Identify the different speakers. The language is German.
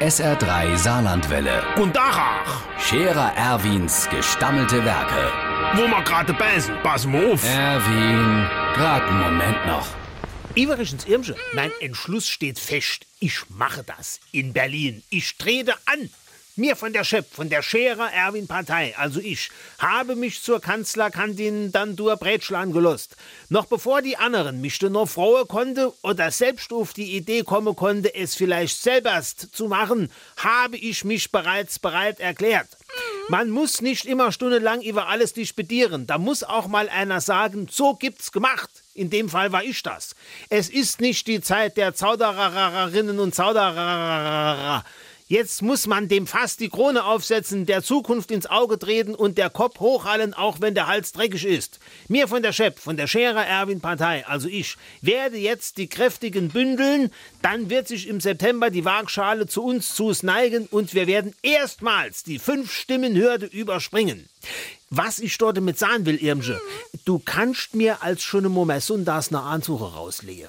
Speaker 1: SR3 Saarlandwelle.
Speaker 2: Und Dachach,
Speaker 1: Scherer Erwins gestammelte Werke.
Speaker 2: wo wir gerade beißen, pass mal auf.
Speaker 1: Erwin, grad einen Moment noch.
Speaker 2: Iverichens Irmsche, mein Entschluss steht fest. Ich mache das in Berlin. Ich trete an. Mir von der Chef, von der Scherer Erwin Partei, also ich, habe mich zur Kanzlerkantin Brätschel angelost. Noch bevor die anderen mich noch frohe konnte oder selbst auf die Idee kommen konnte, es vielleicht selberst zu machen, habe ich mich bereits bereit erklärt. Man muss nicht immer stundenlang über alles disputieren. Da muss auch mal einer sagen, so gibt's gemacht. In dem Fall war ich das. Es ist nicht die Zeit der Zaudererinnen und Zauderer. Jetzt muss man dem Fass die Krone aufsetzen, der Zukunft ins Auge treten und der Kopf hochhallen, auch wenn der Hals dreckig ist. Mir von der Chef, von der Scherer Erwin Partei, also ich, werde jetzt die Kräftigen bündeln, dann wird sich im September die Waagschale zu uns zus neigen und wir werden erstmals die Fünf-Stimmen-Hürde überspringen. Was ich dort mit sagen will, Irmsche, du kannst mir als schon im Moment Sundas eine Ansuche rauslegen.